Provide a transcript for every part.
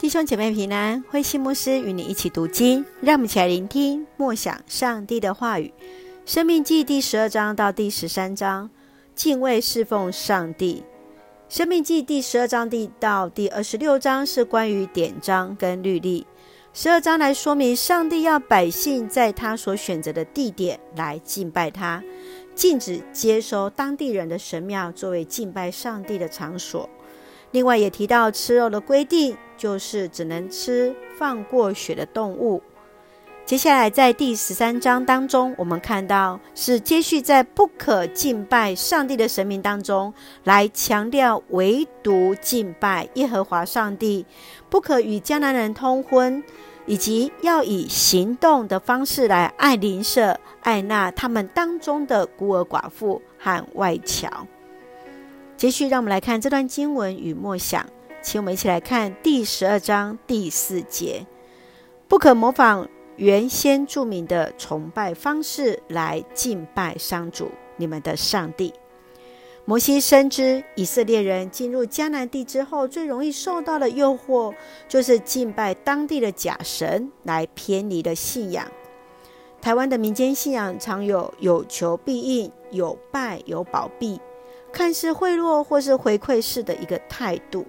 弟兄姐妹平安，慧馨牧师与你一起读经，让我们一起来聆听默想上帝的话语。生命记第十二章到第十三章，敬畏侍奉上帝。生命记第十二章第到第二十六章是关于典章跟律例。十二章来说明上帝要百姓在他所选择的地点来敬拜他，禁止接收当地人的神庙作为敬拜上帝的场所。另外也提到吃肉的规定，就是只能吃放过血的动物。接下来在第十三章当中，我们看到是接续在不可敬拜上帝的神明当中，来强调唯独敬拜耶和华上帝，不可与迦南人通婚，以及要以行动的方式来爱邻舍，爱那他们当中的孤儿寡妇和外侨。接续，让我们来看这段经文与默想，请我们一起来看第十二章第四节：不可模仿原先著名的崇拜方式来敬拜上主你们的上帝。摩西深知以色列人进入迦南地之后，最容易受到的诱惑就是敬拜当地的假神，来偏离了信仰。台湾的民间信仰常有有求必应、有拜有保庇。看似贿赂或是回馈式的一个态度，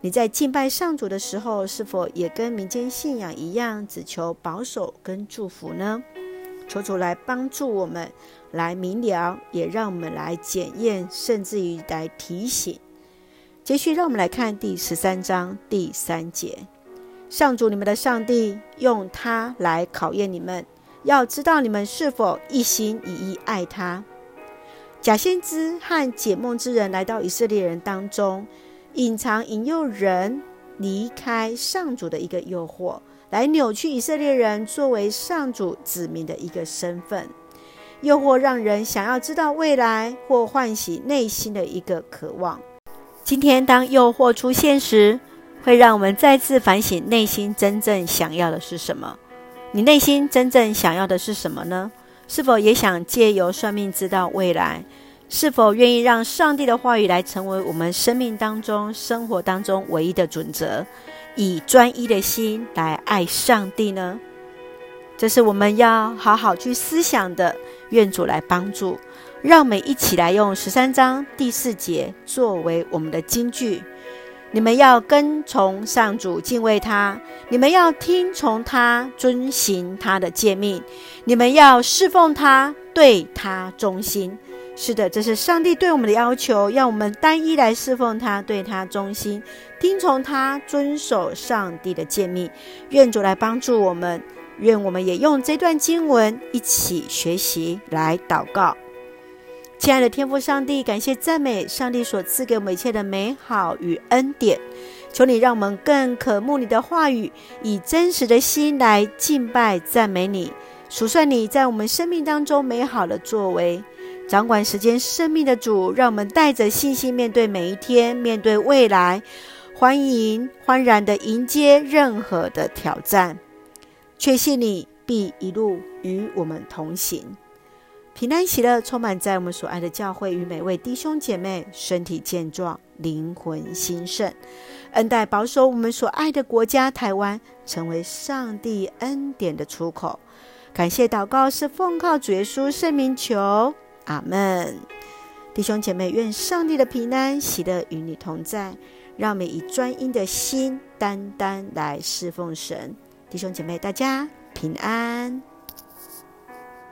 你在敬拜上主的时候，是否也跟民间信仰一样，只求保守跟祝福呢？求主来帮助我们来明了，也让我们来检验，甚至于来提醒。接续，让我们来看第十三章第三节：上主你们的上帝用他来考验你们，要知道你们是否一心一意爱他。假先知和解梦之人来到以色列人当中，隐藏引诱人离开上主的一个诱惑，来扭曲以色列人作为上主子民的一个身份。诱惑让人想要知道未来，或唤醒内心的一个渴望。今天，当诱惑出现时，会让我们再次反省内心真正想要的是什么。你内心真正想要的是什么呢？是否也想借由算命知道未来？是否愿意让上帝的话语来成为我们生命当中、生活当中唯一的准则，以专一的心来爱上帝呢？这是我们要好好去思想的。愿主来帮助，让我们一起来用十三章第四节作为我们的金句。你们要跟从上主，敬畏他；你们要听从他，遵行他的诫命；你们要侍奉他，对他忠心。是的，这是上帝对我们的要求，要我们单一来侍奉他，对他忠心，听从他，遵守上帝的诫命。愿主来帮助我们，愿我们也用这段经文一起学习来祷告。亲爱的天父上帝，感谢赞美上帝所赐给我们一切的美好与恩典。求你让我们更渴慕你的话语，以真实的心来敬拜赞美你，数算你在我们生命当中美好的作为。掌管时间生命的主，让我们带着信心面对每一天，面对未来，欢迎欢然的迎接任何的挑战。确信你必一路与我们同行。平安喜乐充满在我们所爱的教会与每位弟兄姐妹，身体健壮，灵魂兴盛，恩待保守我们所爱的国家台湾，成为上帝恩典的出口。感谢祷告是奉靠主耶稣圣名求，阿门。弟兄姐妹，愿上帝的平安喜乐与你同在，让我们以专一的心单单来侍奉神。弟兄姐妹，大家平安。